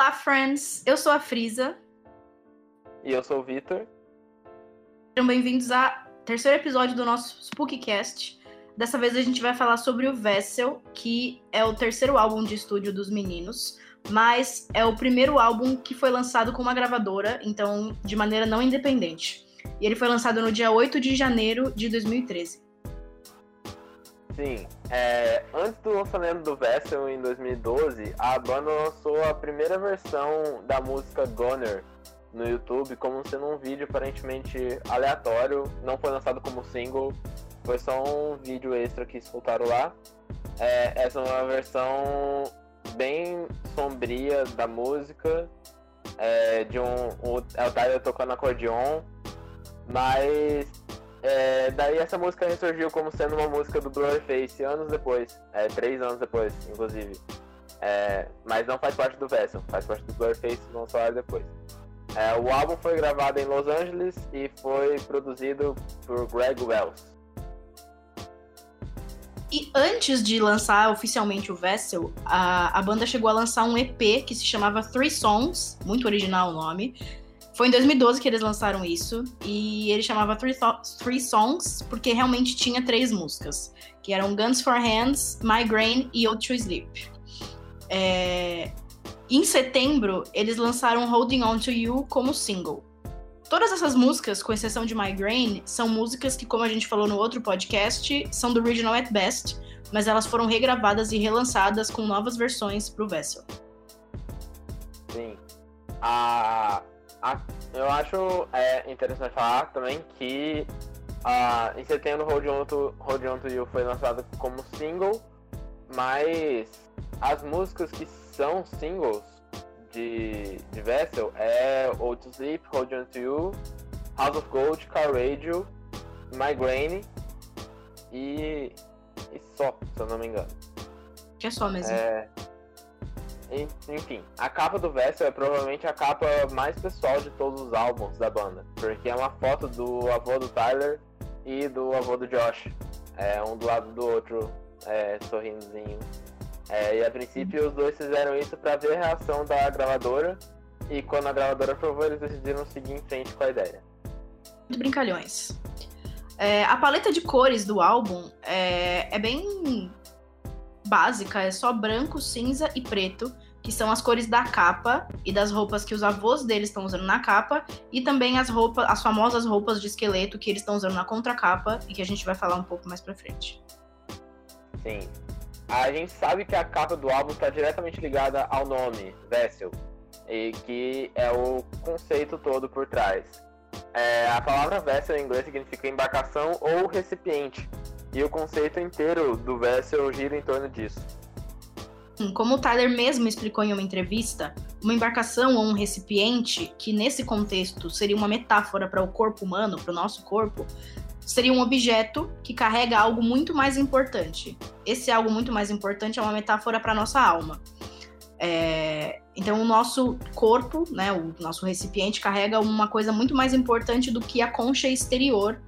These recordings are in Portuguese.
Olá, friends! Eu sou a Frisa. E eu sou o Vitor. Sejam bem-vindos ao terceiro episódio do nosso Spookycast. Dessa vez a gente vai falar sobre o Vessel, que é o terceiro álbum de estúdio dos meninos, mas é o primeiro álbum que foi lançado com uma gravadora, então de maneira não independente. E ele foi lançado no dia 8 de janeiro de 2013. Sim, é, antes do lançamento do Vessel em 2012, a banda lançou a primeira versão da música Goner no YouTube como sendo um vídeo aparentemente aleatório, não foi lançado como single, foi só um vídeo extra que soltaram lá. É, essa é uma versão bem sombria da música, é, de um, o, é o Tyler tocando acordeon, mas é, daí essa música ressurgiu como sendo uma música do Blurface anos depois, é, três anos depois, inclusive. É, mas não faz parte do Vessel, faz parte do Blurface, vamos falar depois. É, o álbum foi gravado em Los Angeles e foi produzido por Greg Wells. E antes de lançar oficialmente o Vessel, a, a banda chegou a lançar um EP que se chamava Three Songs, muito original o nome. Foi em 2012 que eles lançaram isso, e ele chamava Three, Three Songs porque realmente tinha três músicas, que eram Guns for Hands, Migraine e Ode to Sleep. É... Em setembro, eles lançaram Holding On to You como single. Todas essas músicas, com exceção de Migraine, são músicas que, como a gente falou no outro podcast, são do Original at Best, mas elas foram regravadas e relançadas com novas versões para o Vessel. Sim. A, eu acho é, interessante falar também que a, em setembro Hold On, to, Hold On To You foi lançado como single, mas as músicas que são singles de, de Vessel é Old to Sleep, Hold On To You, House of Gold, Car Radio, Migraine e, e só, se eu não me engano. Que é só mesmo. É, enfim, a capa do Vessel é provavelmente a capa mais pessoal de todos os álbuns da banda, porque é uma foto do avô do Tyler e do avô do Josh, é, um do lado do outro, é, sorrindozinho é, e a princípio os dois fizeram isso para ver a reação da gravadora. E quando a gravadora aprovou, eles decidiram seguir em frente com a ideia. Muito brincalhões. É, a paleta de cores do álbum é, é bem básica, é só branco, cinza e preto, que são as cores da capa e das roupas que os avós deles estão usando na capa, e também as roupas, as famosas roupas de esqueleto que eles estão usando na contracapa e que a gente vai falar um pouco mais pra frente. Sim a gente sabe que a capa do álbum está diretamente ligada ao nome, Vessel, e que é o conceito todo por trás. É, a palavra vessel em inglês significa embarcação ou recipiente, e o conceito inteiro do vessel gira em torno disso. Como o Tyler mesmo explicou em uma entrevista, uma embarcação ou um recipiente, que nesse contexto seria uma metáfora para o corpo humano, para o nosso corpo, seria um objeto que carrega algo muito mais importante. Esse algo muito mais importante é uma metáfora para nossa alma. É, então, o nosso corpo, né, o nosso recipiente, carrega uma coisa muito mais importante do que a concha exterior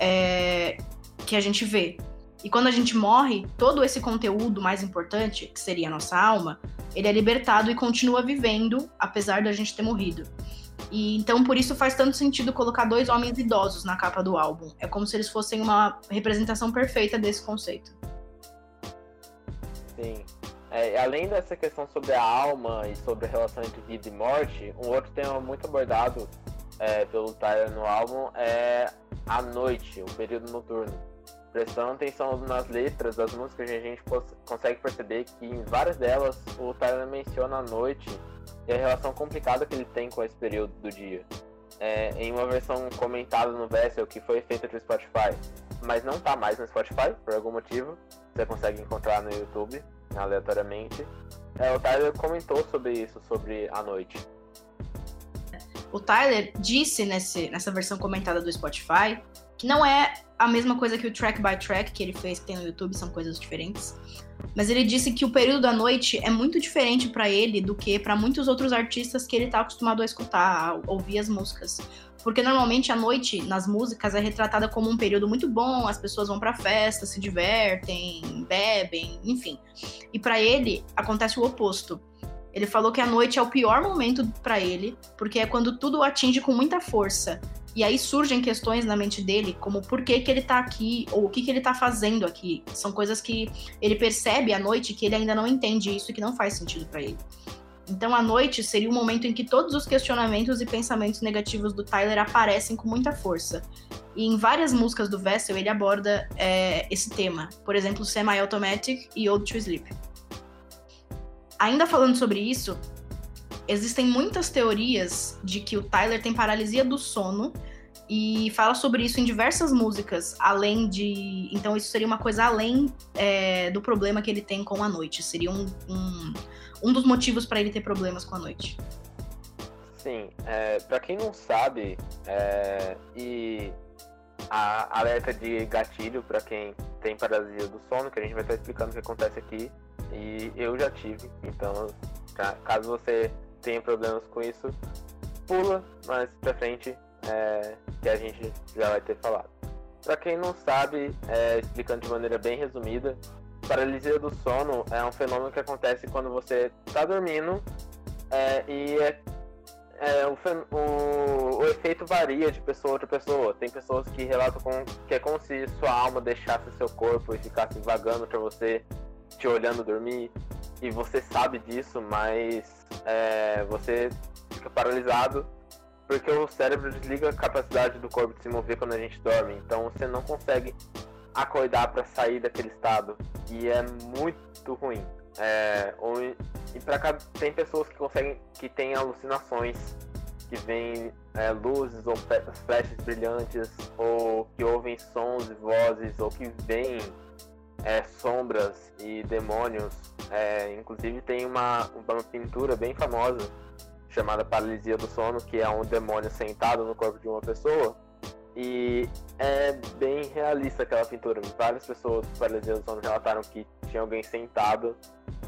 é, que a gente vê. E quando a gente morre, todo esse conteúdo mais importante, que seria a nossa alma, ele é libertado e continua vivendo, apesar da gente ter morrido. E então por isso faz tanto sentido colocar dois homens idosos na capa do álbum. É como se eles fossem uma representação perfeita desse conceito. Sim. É, além dessa questão sobre a alma e sobre a relação entre vida e morte, um outro tema muito abordado é, pelo Tyler no álbum é a noite, o período noturno. Prestando atenção nas letras das músicas, a gente consegue perceber que em várias delas o Tyler menciona a noite e a relação complicada que ele tem com esse período do dia. É, em uma versão comentada no Vessel que foi feita para Spotify, mas não está mais no Spotify por algum motivo, você consegue encontrar no YouTube aleatoriamente. É, o Tyler comentou sobre isso, sobre a noite. O Tyler disse nesse, nessa versão comentada do Spotify que não é a mesma coisa que o track by track que ele fez que tem no YouTube, são coisas diferentes. Mas ele disse que o período da noite é muito diferente para ele do que para muitos outros artistas que ele tá acostumado a escutar, a ouvir as músicas. Porque normalmente a noite nas músicas é retratada como um período muito bom, as pessoas vão para festa, se divertem, bebem, enfim. E para ele acontece o oposto. Ele falou que a noite é o pior momento para ele, porque é quando tudo atinge com muita força. E aí surgem questões na mente dele, como por que, que ele tá aqui, ou o que, que ele tá fazendo aqui. São coisas que ele percebe à noite que ele ainda não entende isso e que não faz sentido para ele. Então, a noite seria o momento em que todos os questionamentos e pensamentos negativos do Tyler aparecem com muita força. E em várias músicas do Vessel ele aborda é, esse tema. Por exemplo, Semi Automatic e Old to Sleep. Ainda falando sobre isso, existem muitas teorias de que o Tyler tem paralisia do sono e fala sobre isso em diversas músicas, além de. Então, isso seria uma coisa além é, do problema que ele tem com a noite. Seria um, um, um dos motivos para ele ter problemas com a noite. Sim, é, para quem não sabe, é, e a alerta de gatilho para quem tem paralisia do sono, que a gente vai estar explicando o que acontece aqui, e eu já tive, então caso você tenha problemas com isso, pula mais pra frente é, que a gente já vai ter falado. Para quem não sabe, é, explicando de maneira bem resumida, paralisia do sono é um fenômeno que acontece quando você está dormindo é, e é, é, o, o, o, efeito varia de pessoa para pessoa. Tem pessoas que relatam com, que é como se sua alma deixasse seu corpo e ficasse vagando para você, te olhando dormir, e você sabe disso, mas é, você fica paralisado porque o cérebro desliga a capacidade do corpo de se mover quando a gente dorme. Então você não consegue acordar para sair daquele estado e é muito ruim. É, ou, e para tem pessoas que conseguem que têm alucinações que veem é, luzes ou flashes brilhantes ou que ouvem sons e vozes ou que veem é, sombras e demônios. É, inclusive tem uma, uma pintura bem famosa chamada Paralisia do Sono, que é um demônio sentado no corpo de uma pessoa. E é bem realista aquela pintura. Várias pessoas do Paralisia do Sono relataram que tinha alguém sentado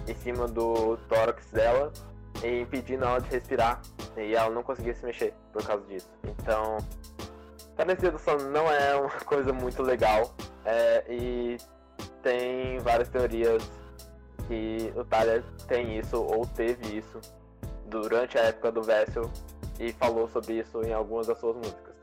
em cima do tórax dela e impedindo ela de respirar. E ela não conseguia se mexer por causa disso. Então, Paralisia do Sono não é uma coisa muito legal. É, e tem várias teorias que o Tyler tem isso ou teve isso durante a época do Vessel e falou sobre isso em algumas das suas músicas.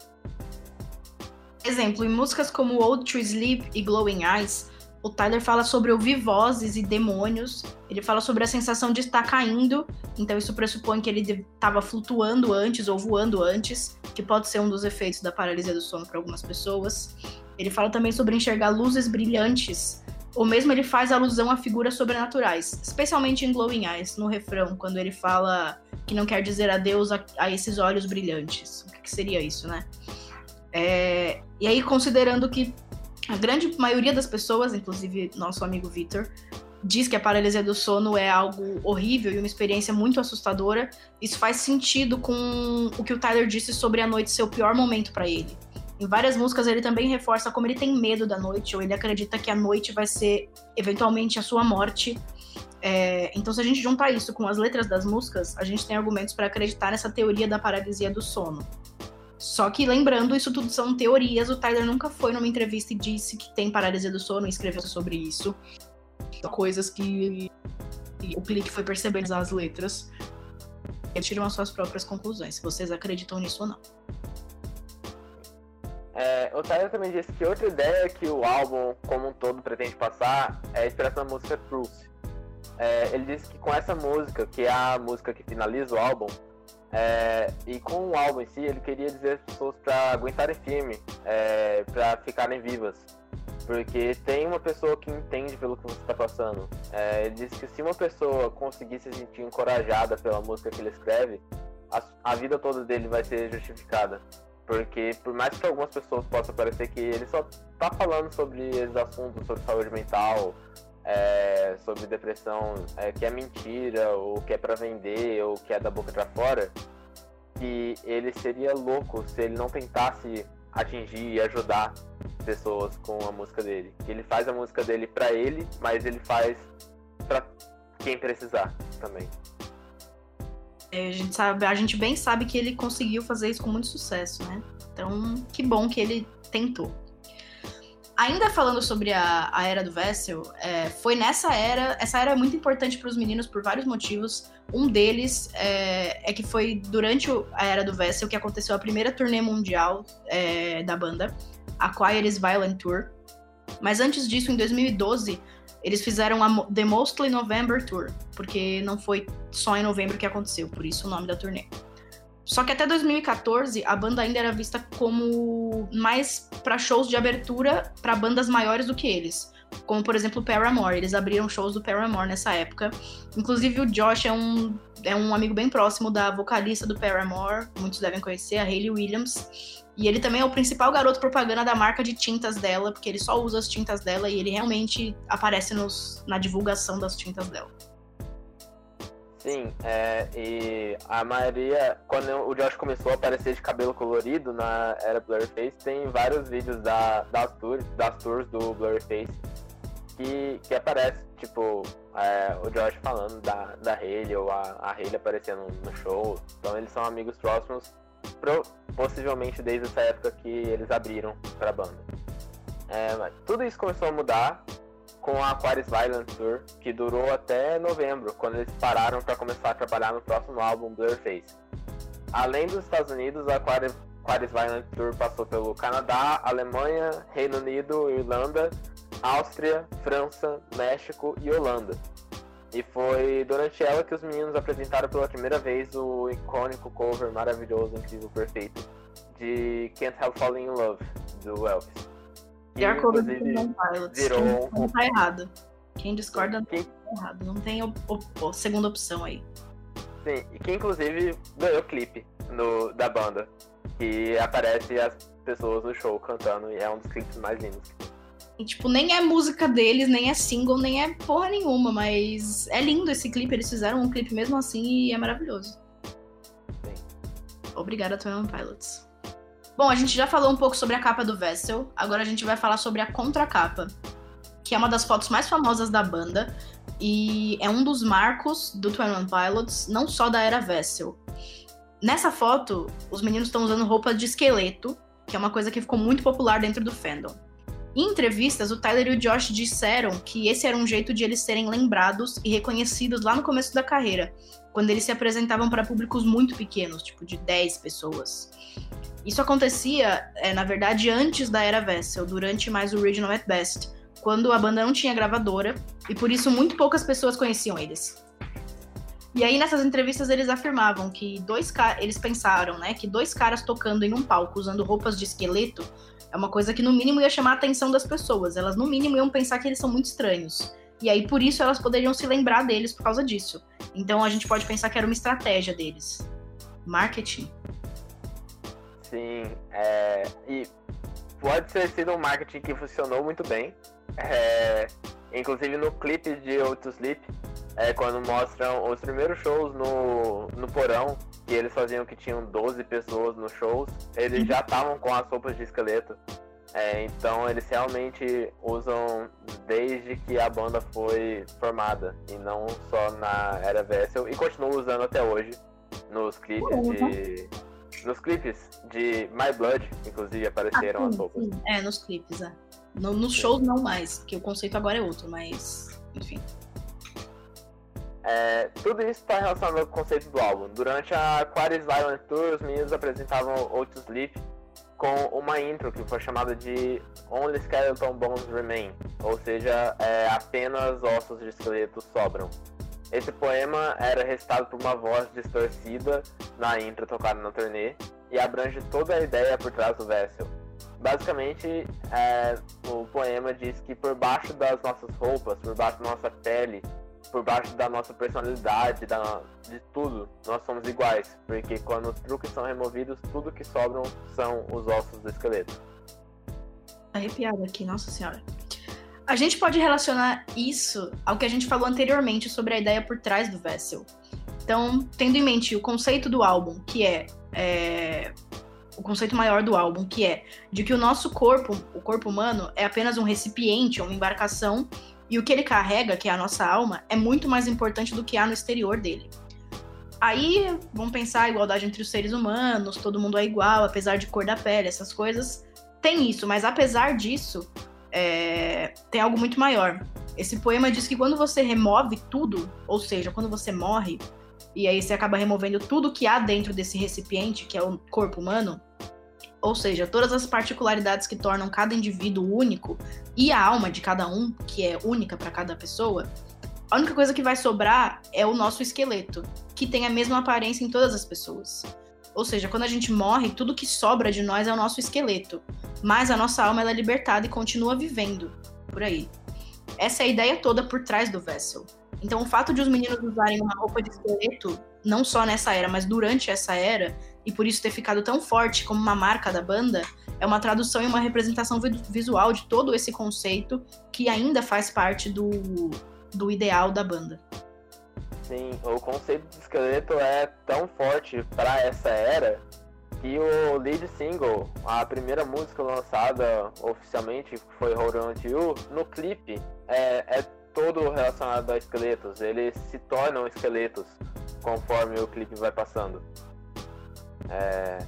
Exemplo, em músicas como Old to Sleep e Glowing Eyes, o Tyler fala sobre ouvir vozes e demônios. Ele fala sobre a sensação de estar caindo, então isso pressupõe que ele estava flutuando antes ou voando antes, que pode ser um dos efeitos da paralisia do sono para algumas pessoas. Ele fala também sobre enxergar luzes brilhantes ou mesmo ele faz alusão a figuras sobrenaturais, especialmente em Glowing Eyes, no refrão, quando ele fala que não quer dizer adeus a, a esses olhos brilhantes. O que, que seria isso, né? É, e aí, considerando que a grande maioria das pessoas, inclusive nosso amigo Victor, diz que a paralisia do sono é algo horrível e uma experiência muito assustadora, isso faz sentido com o que o Tyler disse sobre a noite ser o pior momento para ele. Em várias músicas ele também reforça como ele tem medo da noite, ou ele acredita que a noite vai ser eventualmente a sua morte. É, então, se a gente juntar isso com as letras das músicas, a gente tem argumentos para acreditar nessa teoria da paralisia do sono. Só que lembrando, isso tudo são teorias. O Tyler nunca foi numa entrevista e disse que tem paralisia do sono e escreveu sobre isso. São coisas que o Clique foi percebendo as letras. Eles tiram as suas próprias conclusões, se vocês acreditam nisso ou não. O Tyler também disse que outra ideia que o álbum como um todo pretende passar é a inspiração da música Truth. É, ele disse que com essa música, que é a música que finaliza o álbum, é, e com o álbum em si, ele queria dizer às pessoas para aguentarem firme, é, para ficarem vivas. Porque tem uma pessoa que entende pelo que você está passando. É, ele disse que se uma pessoa conseguir se sentir encorajada pela música que ele escreve, a, a vida toda dele vai ser justificada. Porque por mais que algumas pessoas possam parecer que ele só tá falando sobre esses assuntos, sobre saúde mental, é, sobre depressão, é, que é mentira, ou que é para vender, ou que é da boca para fora, que ele seria louco se ele não tentasse atingir e ajudar pessoas com a música dele. Que ele faz a música dele para ele, mas ele faz para quem precisar também. É, a gente sabe, a gente bem sabe que ele conseguiu fazer isso com muito sucesso, né? Então, que bom que ele tentou. Ainda falando sobre a, a era do Vessel, é, foi nessa era. Essa era é muito importante para os meninos por vários motivos. Um deles é, é, que foi durante a era do Vessel que aconteceu a primeira turnê mundial é, da banda, a Quiet is Violent Tour. Mas antes disso, em 2012, eles fizeram a The Mostly November Tour, porque não foi só em novembro que aconteceu, por isso o nome da turnê. Só que até 2014 a banda ainda era vista como mais para shows de abertura para bandas maiores do que eles. Como, por exemplo, o Paramore. Eles abriram shows do Paramore nessa época. Inclusive, o Josh é um, é um amigo bem próximo da vocalista do Paramore. Muitos devem conhecer, a Hayley Williams. E ele também é o principal garoto propaganda da marca de tintas dela, porque ele só usa as tintas dela e ele realmente aparece nos, na divulgação das tintas dela. Sim, é, e a maioria, quando o Josh começou a aparecer de cabelo colorido na era Blurface, tem vários vídeos da, das, tours, das tours do Blurface que, que aparece, tipo, é, o Josh falando da, da Hayley ou a, a aparecendo no show. Então eles são amigos próximos, pro, possivelmente desde essa época que eles abriram pra banda. É, mas tudo isso começou a mudar com a Aquarius Violent Tour, que durou até novembro, quando eles pararam para começar a trabalhar no próximo álbum Blurface. Além dos Estados Unidos, a Aquarius, Aquarius Violent Tour passou pelo Canadá, Alemanha, Reino Unido, Irlanda, Áustria, França, México e Holanda. E foi durante ela que os meninos apresentaram pela primeira vez o icônico cover maravilhoso, incrível, perfeito de Can't Help Falling in Love, do Elvis. O Pilots. Virou... Quem tá errado. Quem discorda não tá errado. Não tem o, o, o, segunda opção aí. Sim, e que inclusive ganhou clipe no, da banda. Que aparece as pessoas no show cantando e é um dos clipes mais lindos E, tipo, nem é música deles, nem é single, nem é porra nenhuma, mas é lindo esse clipe. Eles fizeram um clipe mesmo assim e é maravilhoso. Obrigada, Twin Pilots. Bom, a gente já falou um pouco sobre a capa do Vessel, agora a gente vai falar sobre a contracapa, que é uma das fotos mais famosas da banda e é um dos marcos do Twin Pilots, não só da era Vessel. Nessa foto, os meninos estão usando roupa de esqueleto, que é uma coisa que ficou muito popular dentro do fandom. Em entrevistas, o Tyler e o Josh disseram que esse era um jeito de eles serem lembrados e reconhecidos lá no começo da carreira, quando eles se apresentavam para públicos muito pequenos, tipo de 10 pessoas. Isso acontecia, é, na verdade, antes da era Vessel, durante mais o Original at Best, quando a banda não tinha gravadora e por isso muito poucas pessoas conheciam eles. E aí nessas entrevistas eles afirmavam que dois eles pensaram, né, que dois caras tocando em um palco usando roupas de esqueleto é uma coisa que no mínimo ia chamar a atenção das pessoas. Elas no mínimo iam pensar que eles são muito estranhos. E aí por isso elas poderiam se lembrar deles por causa disso. Então a gente pode pensar que era uma estratégia deles. Marketing. Sim, é, e pode ter sido um marketing que funcionou muito bem. É, inclusive no clipe de O to Sleep, é, quando mostram os primeiros shows no, no porão, que eles faziam que tinham 12 pessoas nos shows, eles já estavam com as roupas de esqueleto. É, então eles realmente usam desde que a banda foi formada e não só na era Vessel e continuam usando até hoje nos clipes de nos clipes de My Blood, inclusive, apareceram ah, sim, as roupas. Sim. É, nos clipes, é. No, nos shows não mais, porque o conceito agora é outro, mas enfim. É, tudo isso está relacionado ao conceito do álbum. Durante a Aquarius Violent Tour, os meninos apresentavam Out Sleep com uma intro que foi chamada de Only Skeleton Bones Remain, ou seja, é, apenas ossos de esqueleto sobram. Esse poema era recitado por uma voz distorcida na intro tocada na turnê e abrange toda a ideia por trás do Vessel. Basicamente, é, o poema diz que por baixo das nossas roupas, por baixo da nossa pele, por baixo da nossa personalidade, da, de tudo, nós somos iguais, porque quando os truques são removidos, tudo que sobram são os ossos do esqueleto. Arrepiado aqui, nossa senhora. A gente pode relacionar isso ao que a gente falou anteriormente sobre a ideia por trás do Vessel. Então, tendo em mente o conceito do álbum, que é, é, o conceito maior do álbum, que é de que o nosso corpo, o corpo humano, é apenas um recipiente, uma embarcação, e o que ele carrega, que é a nossa alma, é muito mais importante do que há no exterior dele. Aí, vamos pensar a igualdade entre os seres humanos, todo mundo é igual, apesar de cor da pele, essas coisas. Tem isso, mas apesar disso, é, tem algo muito maior. Esse poema diz que quando você remove tudo, ou seja, quando você morre, e aí você acaba removendo tudo que há dentro desse recipiente, que é o corpo humano, ou seja, todas as particularidades que tornam cada indivíduo único e a alma de cada um, que é única para cada pessoa, a única coisa que vai sobrar é o nosso esqueleto, que tem a mesma aparência em todas as pessoas. Ou seja, quando a gente morre, tudo que sobra de nós é o nosso esqueleto, mas a nossa alma é libertada e continua vivendo por aí. Essa é a ideia toda por trás do Vessel. Então, o fato de os meninos usarem uma roupa de esqueleto, não só nessa era, mas durante essa era, e por isso ter ficado tão forte como uma marca da banda, é uma tradução e uma representação visual de todo esse conceito que ainda faz parte do, do ideal da banda. Sim, o conceito de esqueleto é tão forte para essa era que o lead single, a primeira música lançada oficialmente, foi Hold On To You, no clipe é, é todo relacionado a esqueletos. Eles se tornam esqueletos conforme o clipe vai passando. É...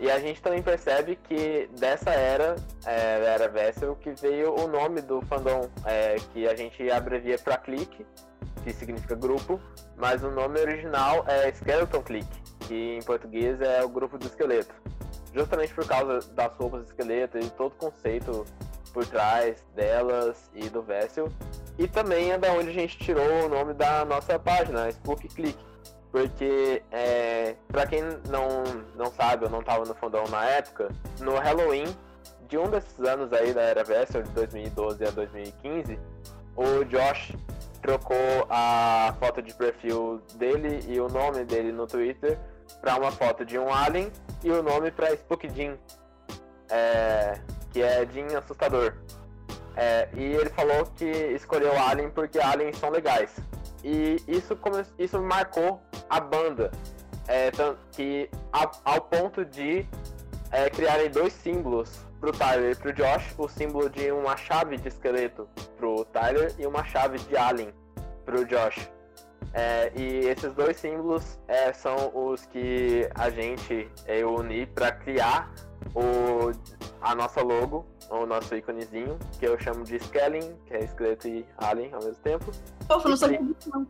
E a gente também percebe que dessa era, é, era Vessel, que veio o nome do fandom, é, que a gente abrevia para Click, que significa grupo, mas o nome original é Skeleton Click, que em português é o grupo do esqueleto. Justamente por causa das roupas do esqueleto e todo o conceito por trás delas e do Vessel. E também é da onde a gente tirou o nome da nossa página, Spook Click porque, é, pra quem não, não sabe ou não tava no fundão na época, no Halloween de um desses anos aí da Era Vessel, de 2012 a 2015, o Josh trocou a foto de perfil dele e o nome dele no Twitter para uma foto de um alien e o nome para Spook Jean, é, que é Jean Assustador. É, e ele falou que escolheu Alien porque aliens são legais. E isso, isso marcou a banda, é, que ao, ao ponto de é, criarem dois símbolos pro Tyler e pro Josh, o símbolo de uma chave de esqueleto pro Tyler e uma chave de alien pro Josh. É, e esses dois símbolos é, são os que a gente é, uni para criar o, a nossa logo, o nosso íconezinho, que eu chamo de Skelling, que é esqueleto e alien ao mesmo tempo. Pô, não sabia disso não.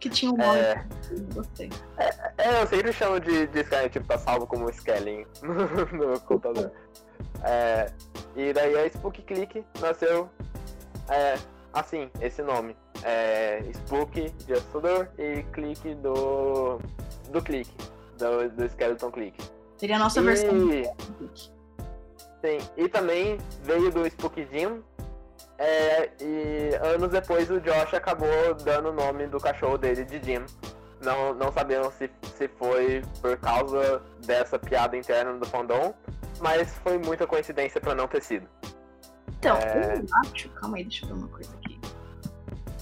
Que tinha um nome. É... Gostei. É, é, eu sempre chamo de, de Skelling, tipo, tá salvo como Skelling no, computador. É, e daí a Spook Click nasceu é, assim, esse nome. É, Spook de assustador e Click do, do Click, do, do Skeleton Click. Seria a nossa e... versão. Sim, e também veio do Spook Jim. É, e anos depois o Josh acabou dando o nome do cachorro dele de Jim. Não, não sabemos se, se foi por causa dessa piada interna do fandom, mas foi muita coincidência para não ter sido. Então, é... eu acho. Calma aí, deixa eu ver uma coisa aqui.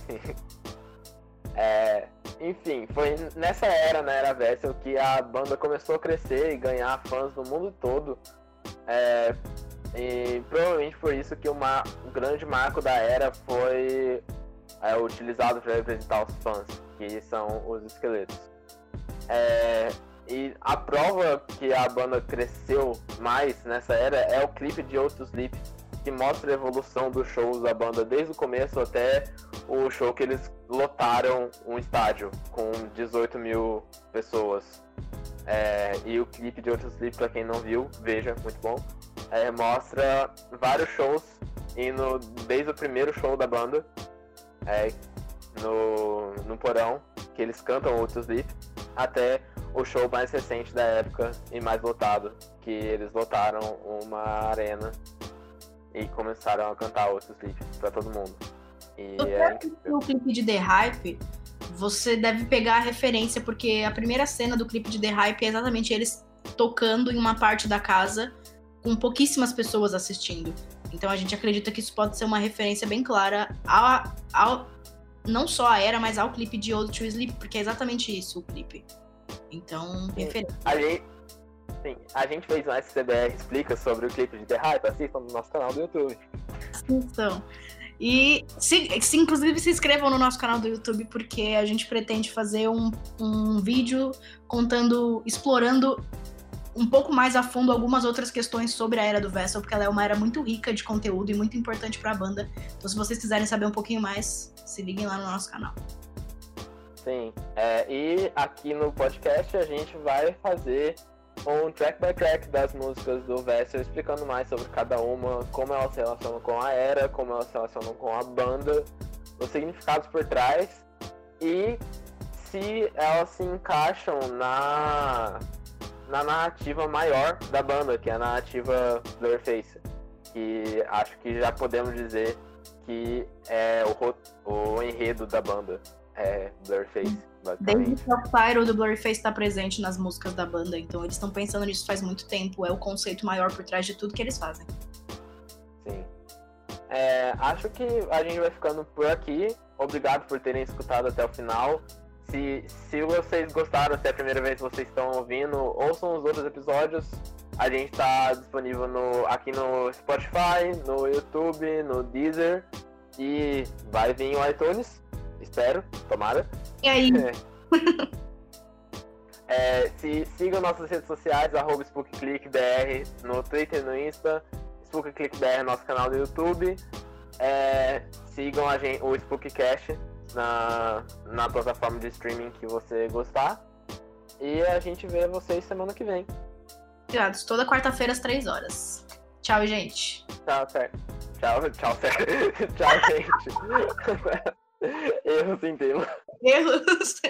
é, enfim, foi nessa era, na era Vessel, que a banda começou a crescer e ganhar fãs no mundo todo. É, e provavelmente por isso que um grande marco da era foi é, utilizado para representar os fãs, que são os esqueletos. É, e a prova que a banda cresceu mais nessa era é o clipe de Outro Sleep, que mostra a evolução dos shows da banda desde o começo até o show que eles lotaram um estádio com 18 mil pessoas. É, e o clipe de Outro Sleep, pra quem não viu, veja, muito bom. É, mostra vários shows indo desde o primeiro show da banda é, no, no porão, que eles cantam Outro Sleep, até o show mais recente da época e mais lotado, que eles lotaram uma arena e começaram a cantar outros clipes para todo mundo. E é o clipe de The Hype, você deve pegar a referência, porque a primeira cena do clipe de The Hype é exatamente eles tocando em uma parte da casa com pouquíssimas pessoas assistindo. Então a gente acredita que isso pode ser uma referência bem clara ao, ao não só a era, mas ao clipe de Old to Sleep, porque é exatamente isso o clipe. Então, referência. A gente, Sim, a gente fez um SCBR Explica sobre o clipe de The Hype, assistam no nosso canal do YouTube. Então, e se, se, inclusive se inscrevam no nosso canal do YouTube, porque a gente pretende fazer um, um vídeo contando, explorando um pouco mais a fundo algumas outras questões sobre a era do Vessel, porque ela é uma era muito rica de conteúdo e muito importante para a banda. Então, se vocês quiserem saber um pouquinho mais, se liguem lá no nosso canal. Sim, é, e aqui no podcast a gente vai fazer um track by track das músicas do Vessel, explicando mais sobre cada uma, como elas se relacionam com a era, como elas se relacionam com a banda, os significados por trás e se elas se encaixam na, na narrativa maior da banda, que é a narrativa Blurface. Que acho que já podemos dizer que é o, o enredo da banda. É Blurface. Desde que o Pyro do Blurface está presente nas músicas da banda, então eles estão pensando nisso faz muito tempo. É o conceito maior por trás de tudo que eles fazem. Sim. É, acho que a gente vai ficando por aqui. Obrigado por terem escutado até o final. Se, se vocês gostaram, se é a primeira vez que vocês estão ouvindo, ouçam os outros episódios. A gente está disponível no, aqui no Spotify, no YouTube, no Deezer. E vai vir o iTunes. Espero, tomara. E aí? É, se, sigam nossas redes sociais, arroba SpookClickBR no Twitter e no Insta, SpookClickBR nosso canal do YouTube. É, sigam a gente, o Spookcast na, na plataforma de streaming que você gostar. E a gente vê vocês semana que vem. Obrigados. Toda quarta-feira às três horas. Tchau, gente. Tchau, certo. Tchau, tchau, certo. tchau, gente. Erros em tema. Erros.